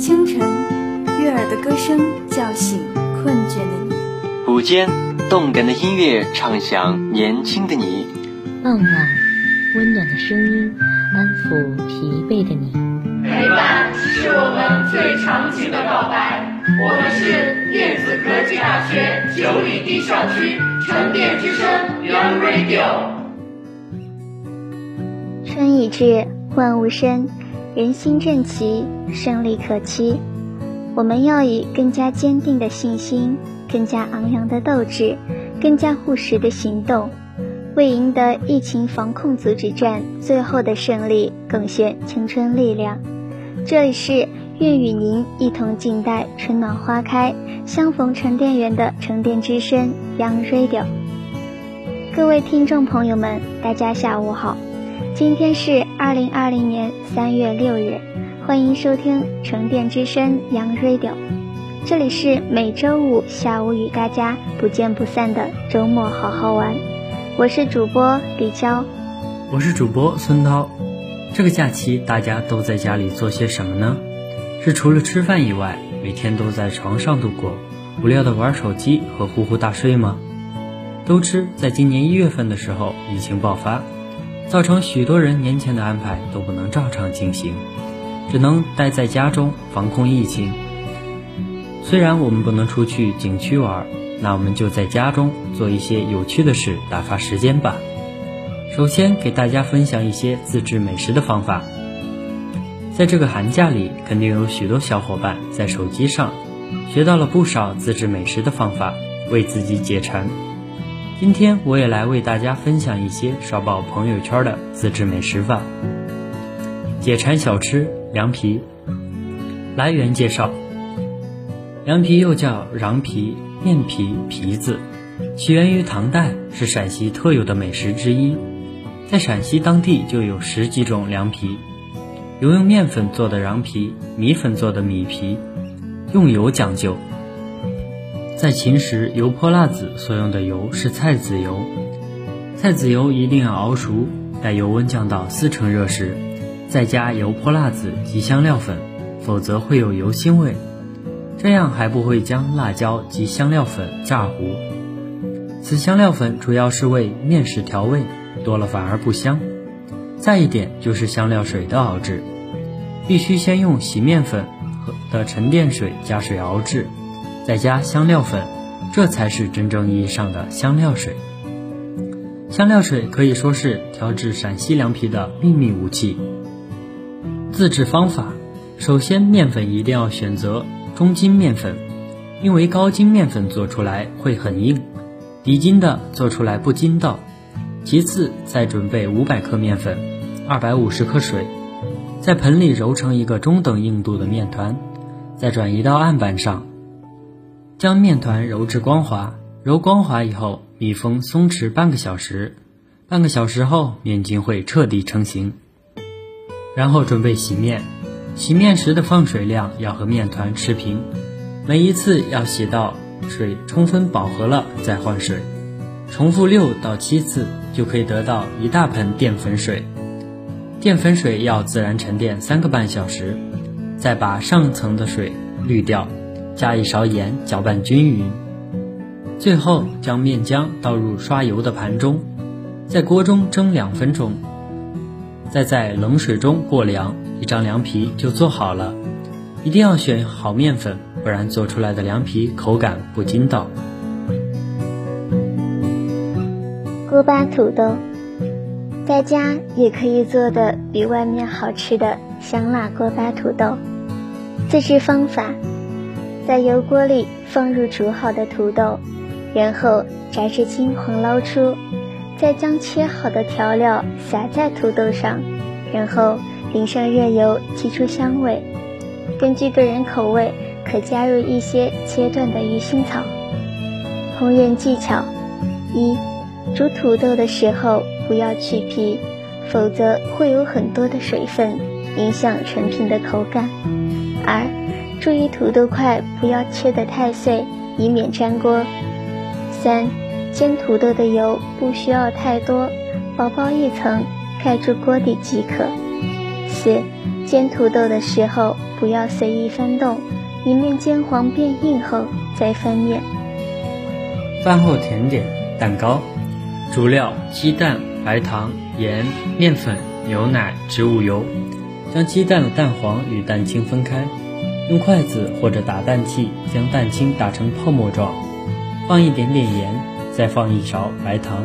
清晨，悦耳的歌声叫醒困倦的你；午间，动感的音乐唱响年轻的你；傍晚，温暖的声音安抚疲惫的你。陪伴是我们最长情的告白。我们是电子科技大学九里堤校区沉淀之声 Young Radio。春已至，万物生，人心正齐，胜利可期。我们要以更加坚定的信心，更加昂扬的斗志，更加务实的行动，为赢得疫情防控阻止战最后的胜利贡献青春力量。这里是愿与您一同静待春暖花开，相逢沉淀园的沉淀之声 Young Radio。各位听众朋友们，大家下午好。今天是二零二零年三月六日，欢迎收听沉淀之声 Young Radio，这里是每周五下午与大家不见不散的周末好好玩。我是主播李娇，我是主播孙涛。这个假期大家都在家里做些什么呢？是除了吃饭以外，每天都在床上度过，无聊的玩手机和呼呼大睡吗？都知在今年一月份的时候，疫情爆发。造成许多人年前的安排都不能照常进行，只能待在家中防控疫情。虽然我们不能出去景区玩，那我们就在家中做一些有趣的事打发时间吧。首先给大家分享一些自制美食的方法。在这个寒假里，肯定有许多小伙伴在手机上学到了不少自制美食的方法，为自己解馋。今天我也来为大家分享一些刷爆朋友圈的自制美食法。解馋小吃凉皮。来源介绍：凉皮又叫瓤皮、面皮、皮子，起源于唐代，是陕西特有的美食之一。在陕西当地就有十几种凉皮，有用面粉做的瓤皮，米粉做的米皮，用油讲究。在秦时，油泼辣子所用的油是菜籽油，菜籽油一定要熬熟，待油温降到四成热时，再加油泼辣子及香料粉，否则会有油腥味。这样还不会将辣椒及香料粉炸糊。此香料粉主要是为面食调味，多了反而不香。再一点就是香料水的熬制，必须先用洗面粉和的沉淀水加水熬制。再加香料粉，这才是真正意义上的香料水。香料水可以说是调制陕西凉皮的秘密武器。自制方法：首先，面粉一定要选择中筋面粉，因为高筋面粉做出来会很硬，低筋的做出来不筋道。其次，再准备五百克面粉，二百五十克水，在盆里揉成一个中等硬度的面团，再转移到案板上。将面团揉至光滑，揉光滑以后密封松弛半个小时，半个小时后面筋会彻底成型。然后准备洗面，洗面时的放水量要和面团持平，每一次要洗到水充分饱和了再换水，重复六到七次就可以得到一大盆淀粉水。淀粉水要自然沉淀三个半小时，再把上层的水滤掉。加一勺盐，搅拌均匀。最后将面浆倒入刷油的盘中，在锅中蒸两分钟，再在冷水中过凉，一张凉皮就做好了。一定要选好面粉，不然做出来的凉皮口感不筋道。锅巴土豆，在家也可以做的比外面好吃的香辣锅巴土豆。自制方法。在油锅里放入煮好的土豆，然后炸至金黄捞出，再将切好的调料撒在土豆上，然后淋上热油，提出香味。根据个人口味，可加入一些切断的鱼腥草。烹饪技巧：一、煮土豆的时候不要去皮，否则会有很多的水分，影响成品的口感。二、注意土豆块不要切得太碎，以免粘锅。三，煎土豆的油不需要太多，薄薄一层盖住锅底即可。四，煎土豆的时候不要随意翻动，一面煎黄变硬后再翻面。饭后甜点蛋糕，主料鸡蛋、白糖、盐、面粉、牛奶、植物油。将鸡蛋的蛋黄与蛋清分开，用筷子或者打蛋器将蛋清打成泡沫状，放一点点盐，再放一勺白糖。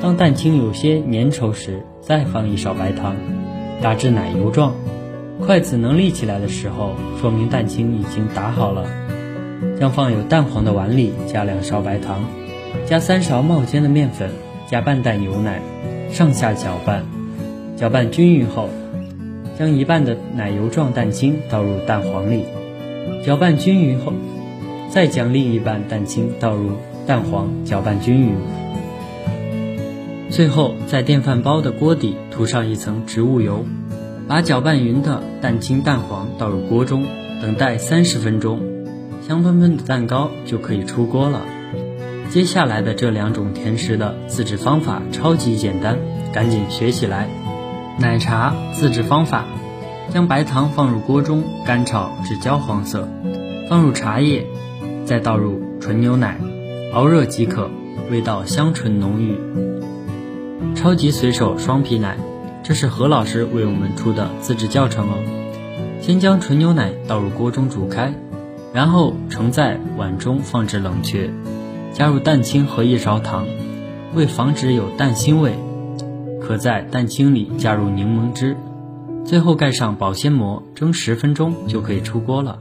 当蛋清有些粘稠时，再放一勺白糖，打至奶油状。筷子能立起来的时候，说明蛋清已经打好了。将放有蛋黄的碗里加两勺白糖，加三勺冒尖的面粉，加半袋牛奶，上下搅拌，搅拌均匀后。将一半的奶油状蛋清倒入蛋黄里，搅拌均匀后，再将另一半蛋清倒入蛋黄，搅拌均匀。最后，在电饭煲的锅底涂上一层植物油，把搅拌匀的蛋清蛋黄倒入锅中，等待三十分钟，香喷喷的蛋糕就可以出锅了。接下来的这两种甜食的自制方法超级简单，赶紧学起来。奶茶自制方法：将白糖放入锅中干炒至焦黄色，放入茶叶，再倒入纯牛奶，熬热即可，味道香醇浓郁。超级随手双皮奶，这是何老师为我们出的自制教程哦。先将纯牛奶倒入锅中煮开，然后盛在碗中放置冷却，加入蛋清和一勺糖，为防止有蛋腥味。可在蛋清里加入柠檬汁，最后盖上保鲜膜，蒸十分钟就可以出锅了。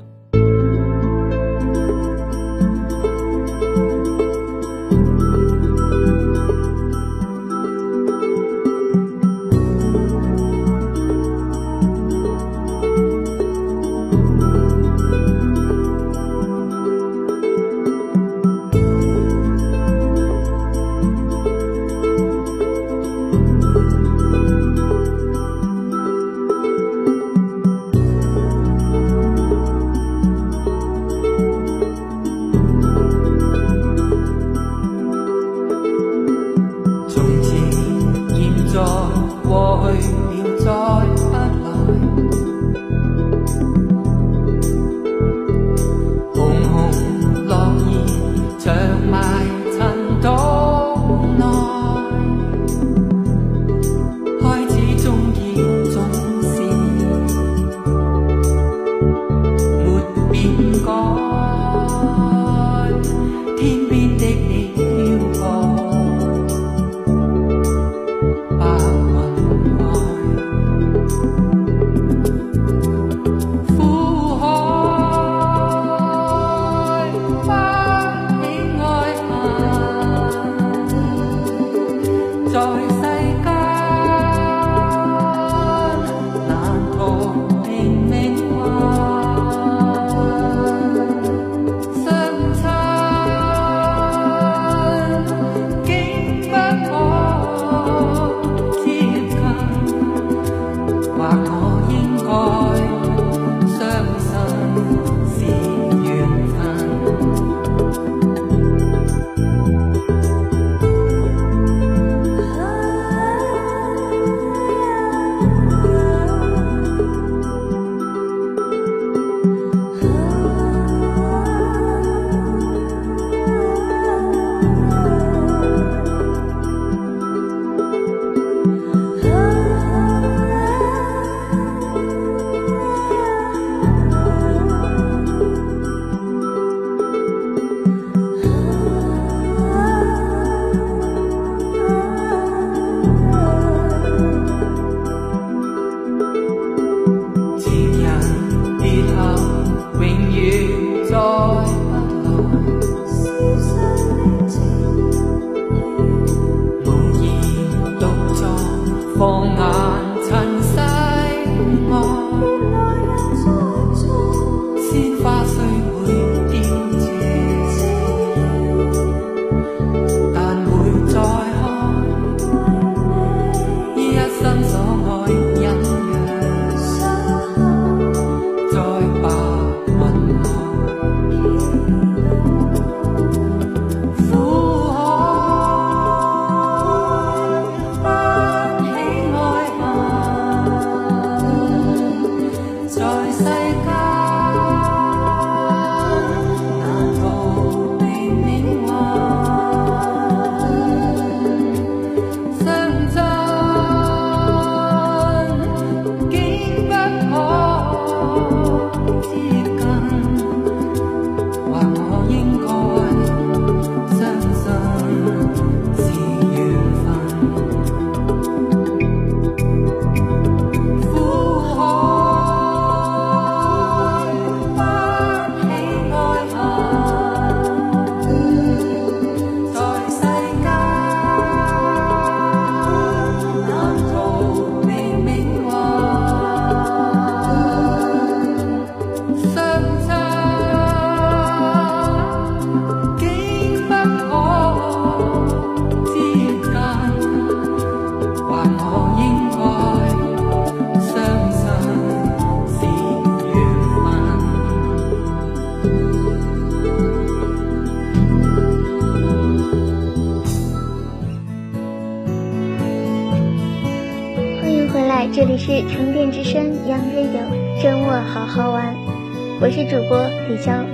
主播李娇，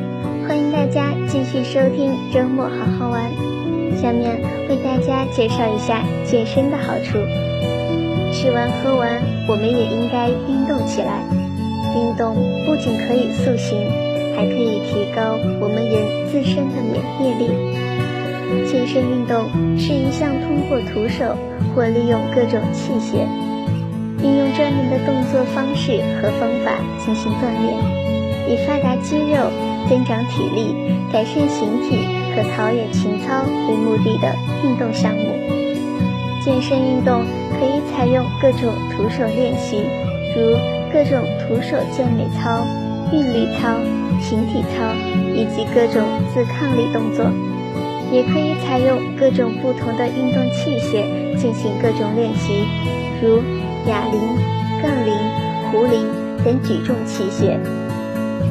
欢迎大家继续收听周末好好玩。下面为大家介绍一下健身的好处。吃完喝完，我们也应该运动起来。运动不仅可以塑形，还可以提高我们人自身的免疫力。健身运动是一项通过徒手或利用各种器械。运用专门的动作方式和方法进行锻炼，以发达肌肉、增长体力、改善形体和陶冶情操为目的的运动项目。健身运动可以采用各种徒手练习，如各种徒手健美操、韵律操、形体操以及各种自抗力动作；也可以采用各种不同的运动器械进行各种练习，如。哑铃、杠铃、壶铃等举重器械，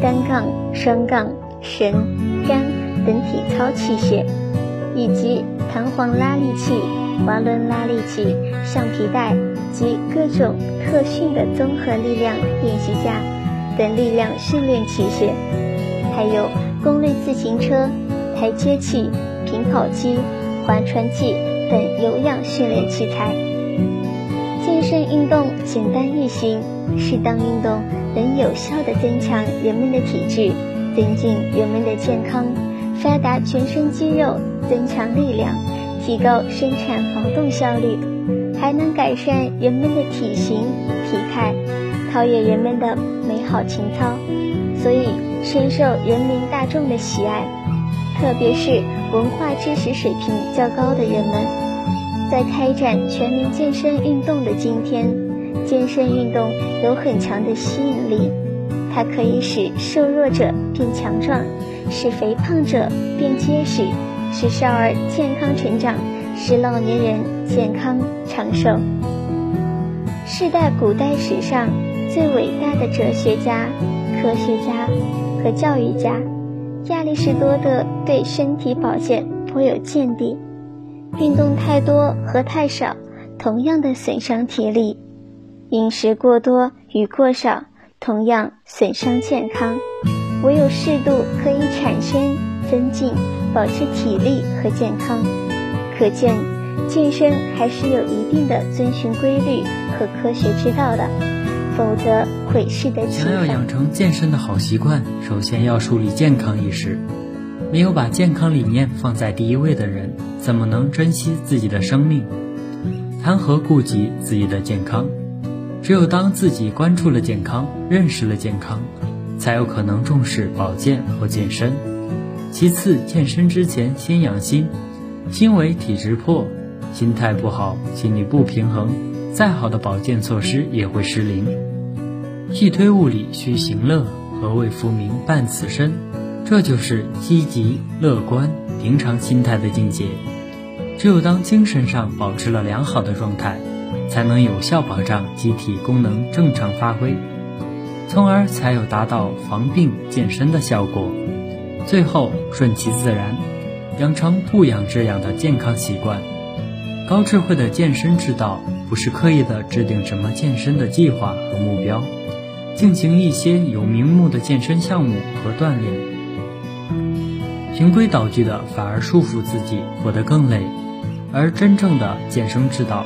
单杠、双杠、绳、杆等体操器械，以及弹簧拉力器、滑轮拉力器、橡皮带及各种特训的综合力量练习架等力量训练器械，还有功率自行车、台阶器、平跑机、划船器等有氧训练器材。健身运动简单易行，适当运动能有效地增强人们的体质，增进人们的健康，发达全身肌肉，增强力量，提高生产劳动效率，还能改善人们的体型体态，陶冶人们的美好情操，所以深受人民大众的喜爱，特别是文化知识水平较高的人们。在开展全民健身运动的今天，健身运动有很强的吸引力。它可以使瘦弱者变强壮，使肥胖者变结实，使少儿健康成长，使老年人健康长寿。是代古代史上最伟大的哲学家、科学家和教育家亚里士多德对身体保健颇有见地。运动太多和太少，同样的损伤体力；饮食过多与过少，同样损伤健康。唯有适度，可以产生、增进、保持体力和健康。可见，健身还是有一定的遵循规律和科学之道的，否则会适得其反。想要养成健身的好习惯，首先要树立健康意识。没有把健康理念放在第一位的人，怎么能珍惜自己的生命？谈何顾及自己的健康？只有当自己关注了健康，认识了健康，才有可能重视保健或健身。其次，健身之前先养心，心为体质魄，心态不好，心理不平衡，再好的保健措施也会失灵。气推物理需行乐，何谓复明伴此身？这就是积极乐观、平常心态的境界。只有当精神上保持了良好的状态，才能有效保障机体功能正常发挥，从而才有达到防病健身的效果。最后顺其自然，养成不养之养的健康习惯。高智慧的健身之道，不是刻意的制定什么健身的计划和目标，进行一些有名目的健身项目和锻炼。循规蹈矩的反而束缚自己，活得更累。而真正的健身之道，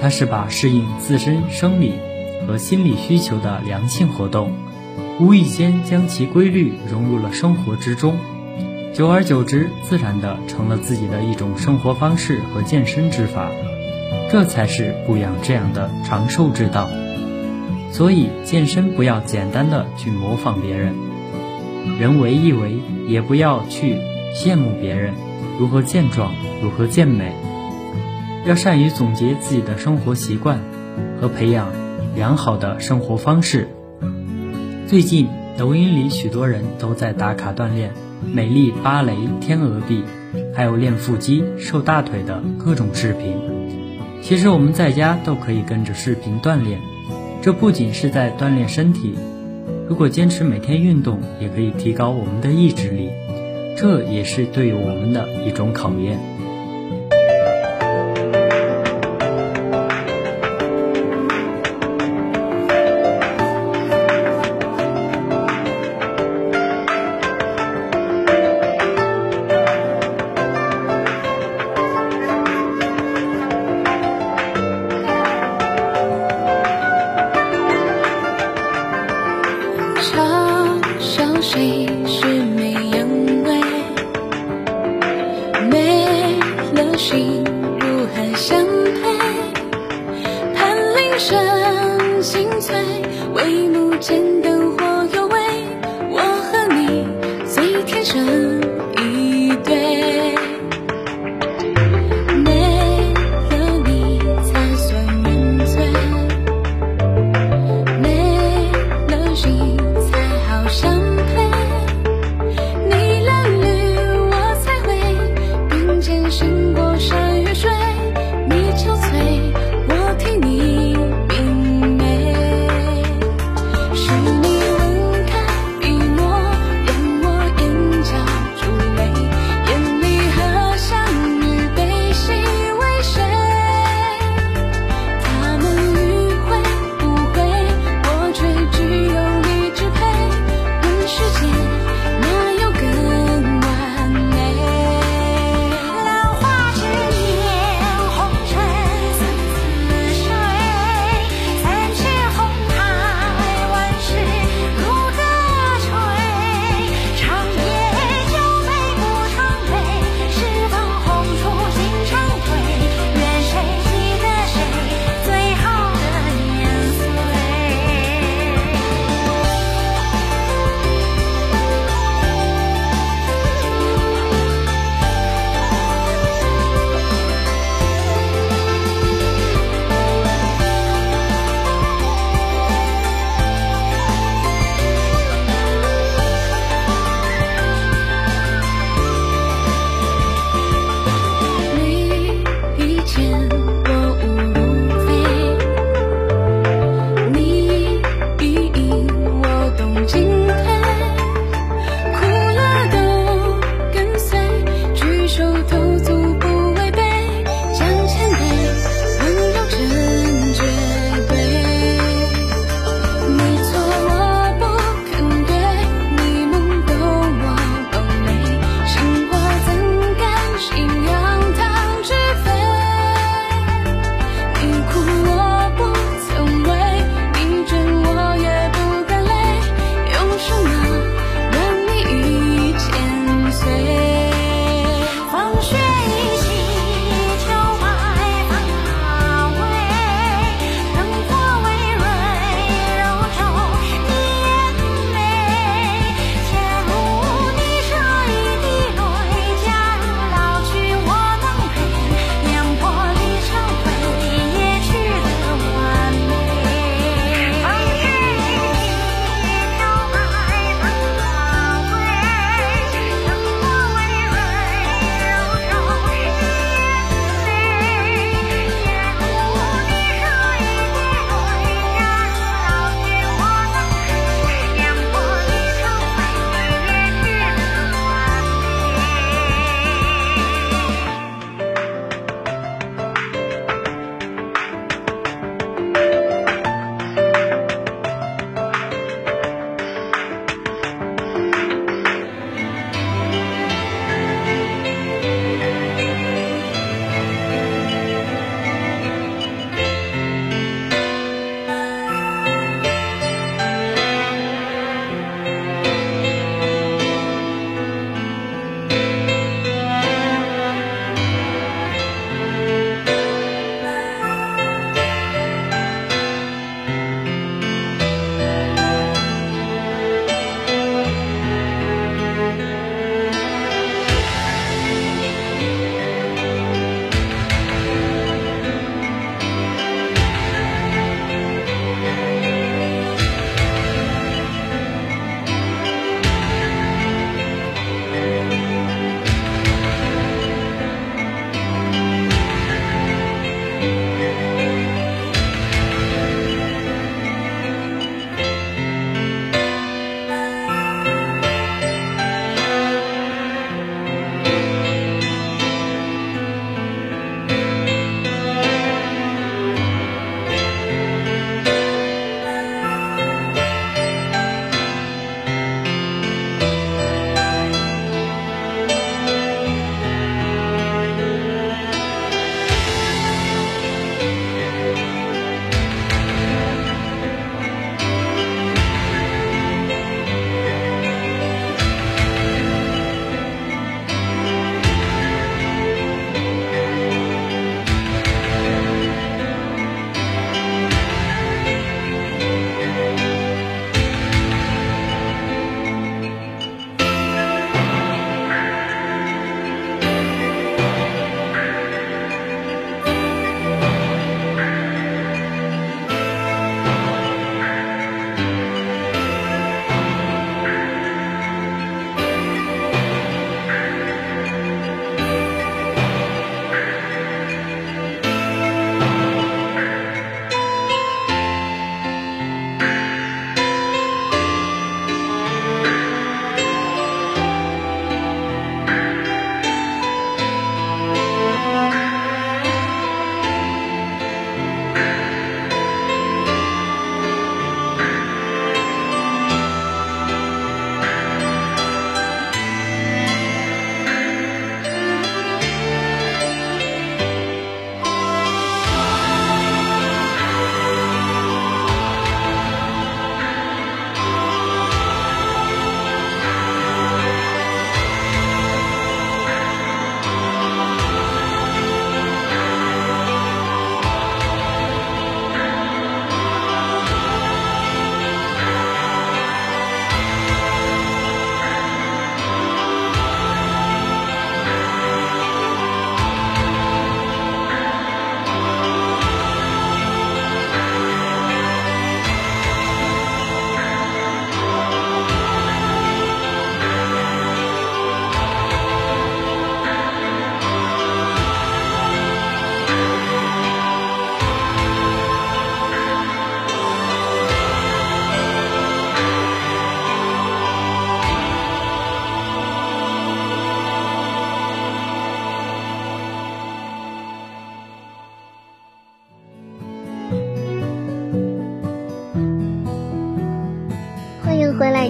它是把适应自身生理和心理需求的良性活动，无意间将其规律融入了生活之中。久而久之，自然的成了自己的一种生活方式和健身之法，这才是不养这样的长寿之道。所以，健身不要简单的去模仿别人，人为一为，也不要去羡慕别人如何健壮，如何健美。要善于总结自己的生活习惯，和培养良好的生活方式。最近，抖音里许多人都在打卡锻炼。美丽芭蕾、天鹅臂，还有练腹肌、瘦大腿的各种视频。其实我们在家都可以跟着视频锻炼，这不仅是在锻炼身体，如果坚持每天运动，也可以提高我们的意志力，这也是对我们的一种考验。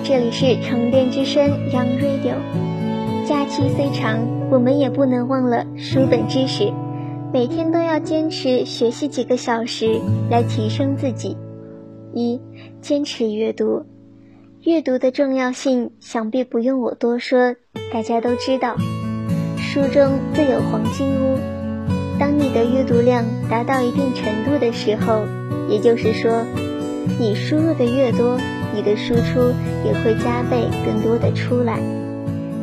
这里是充电之声 Young Radio。假期虽长，我们也不能忘了书本知识，每天都要坚持学习几个小时来提升自己。一、坚持阅读。阅读的重要性，想必不用我多说，大家都知道。书中自有黄金屋。当你的阅读量达到一定程度的时候，也就是说，你输入的越多，你的输出也会加倍更多的出来。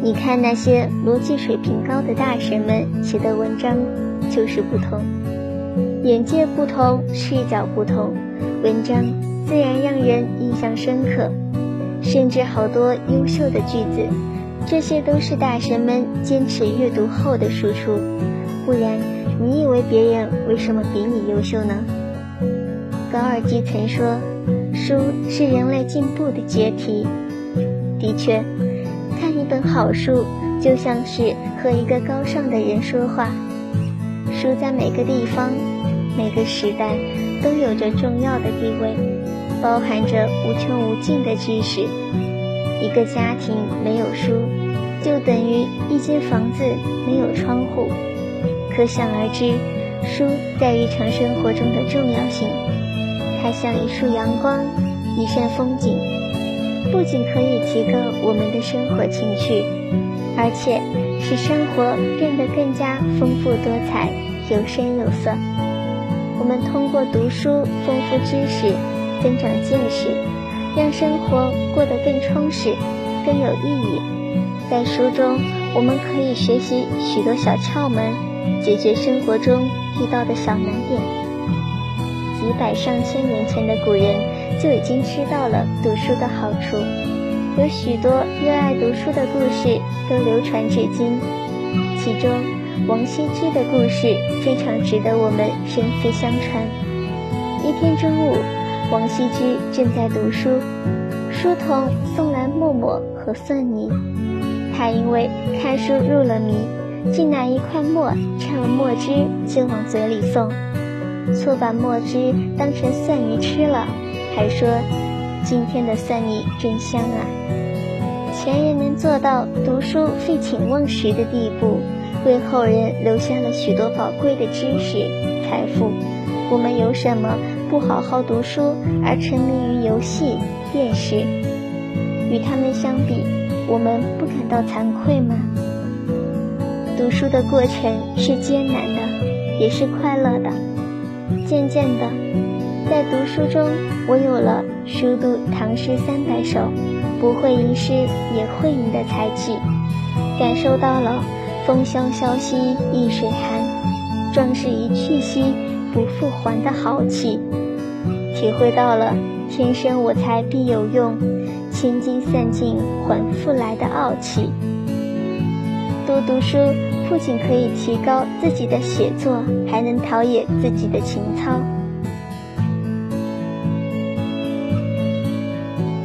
你看那些逻辑水平高的大神们写的文章，就是不同，眼界不同，视角不同，文章自然让人印象深刻。甚至好多优秀的句子，这些都是大神们坚持阅读后的输出。不然，你以为别人为什么比你优秀呢？高尔基曾说：“书是人类进步的阶梯。”的确，看一本好书就像是和一个高尚的人说话。书在每个地方、每个时代都有着重要的地位。包含着无穷无尽的知识。一个家庭没有书，就等于一间房子没有窗户。可想而知，书在日常生活中的重要性。它像一束阳光，一扇风景，不仅可以提高我们的生活情趣，而且使生活变得更加丰富多彩、有声有色。我们通过读书丰富知识。增长见识，让生活过得更充实、更有意义。在书中，我们可以学习许多小窍门，解决生活中遇到的小难点。几百上千年前的古人就已经知道了读书的好处，有许多热爱读书的故事都流传至今。其中，王羲之的故事非常值得我们深思相传。一天中午。王羲之正在读书，书童送来墨墨和蒜泥。他因为看书入了迷，竟拿一块墨蘸了墨汁就往嘴里送，错把墨汁当成蒜泥吃了，还说今天的蒜泥真香啊！前人能做到读书废寝忘食的地步，为后人留下了许多宝贵的知识财富。我们有什么？不好好读书而沉迷于游戏、电视，与他们相比，我们不感到惭愧吗？读书的过程是艰难的，也是快乐的。渐渐的，在读书中，我有了熟读唐诗三百首，不会吟诗也会吟的才气，感受到了“风萧萧兮易水寒，壮士一去兮不复还”的豪气。体会到了“天生我材必有用，千金散尽还复来”的傲气。多读书不仅可以提高自己的写作，还能陶冶自己的情操。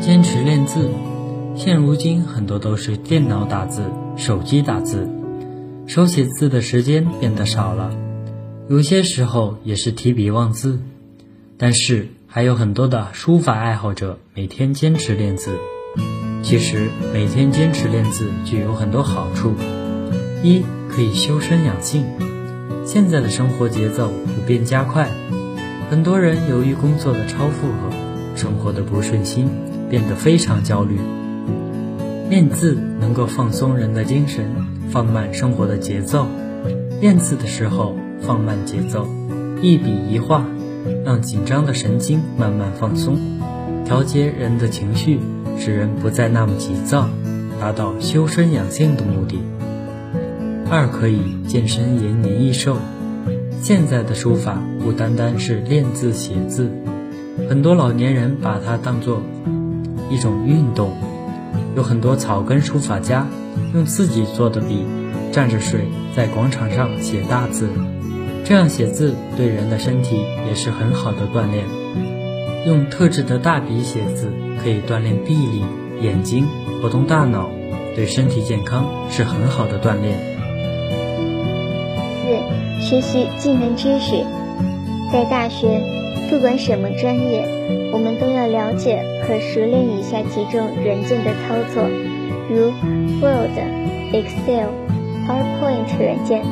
坚持练字，现如今很多都是电脑打字、手机打字，手写字的时间变得少了，有些时候也是提笔忘字，但是。还有很多的书法爱好者每天坚持练字。其实每天坚持练字具有很多好处：一可以修身养性。现在的生活节奏普遍加快，很多人由于工作的超负荷、生活的不顺心，变得非常焦虑。练字能够放松人的精神，放慢生活的节奏。练字的时候放慢节奏，一笔一画。让紧张的神经慢慢放松，调节人的情绪，使人不再那么急躁，达到修身养性的目的。二可以健身延年益寿。现在的书法不单单是练字写字，很多老年人把它当做一种运动。有很多草根书法家用自己做的笔，蘸着水在广场上写大字。这样写字对人的身体也是很好的锻炼。用特制的大笔写字可以锻炼臂力、眼睛、活动大脑，对身体健康是很好的锻炼。四、学习技能知识。在大学，不管什么专业，我们都要了解和熟练以下几种软件的操作，如 Word、Excel、PowerPoint 软件。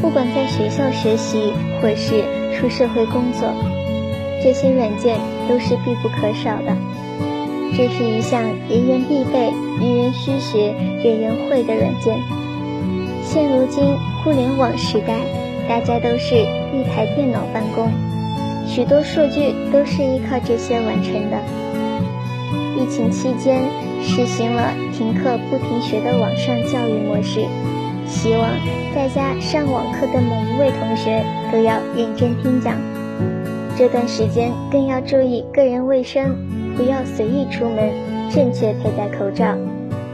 不管在学校学习或是出社会工作，这些软件都是必不可少的。这是一项人人必备、人人需学、人人会的软件。现如今互联网时代，大家都是一台电脑办公，许多数据都是依靠这些完成的。疫情期间实行了停课不停学的网上教育模式，希望在家上网课的每一位同学都要认真听讲。这段时间更要注意个人卫生，不要随意出门，正确佩戴口罩。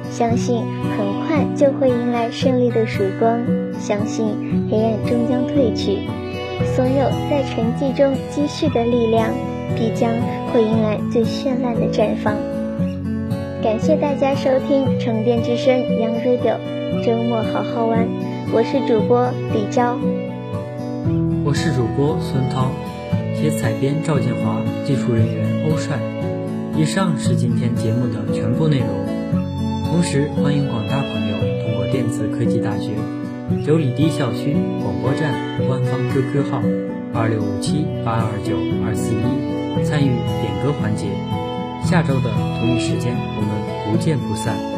相信很快就会迎来胜利的曙光，相信黑暗终将褪去，所有在沉寂中积蓄的力量，必将会迎来最绚烂的绽放。感谢大家收听《沉淀之声》Young Radio，周末好好玩。我是主播李娇，我是主播孙涛。写采编赵建华，技术人员欧帅。以上是今天节目的全部内容。同时，欢迎广大朋友通过电子科技大学九里堤校区广播站官方 QQ 号二六五七八二九二四一参与点歌环节。下周的同一时间，我们不见不散。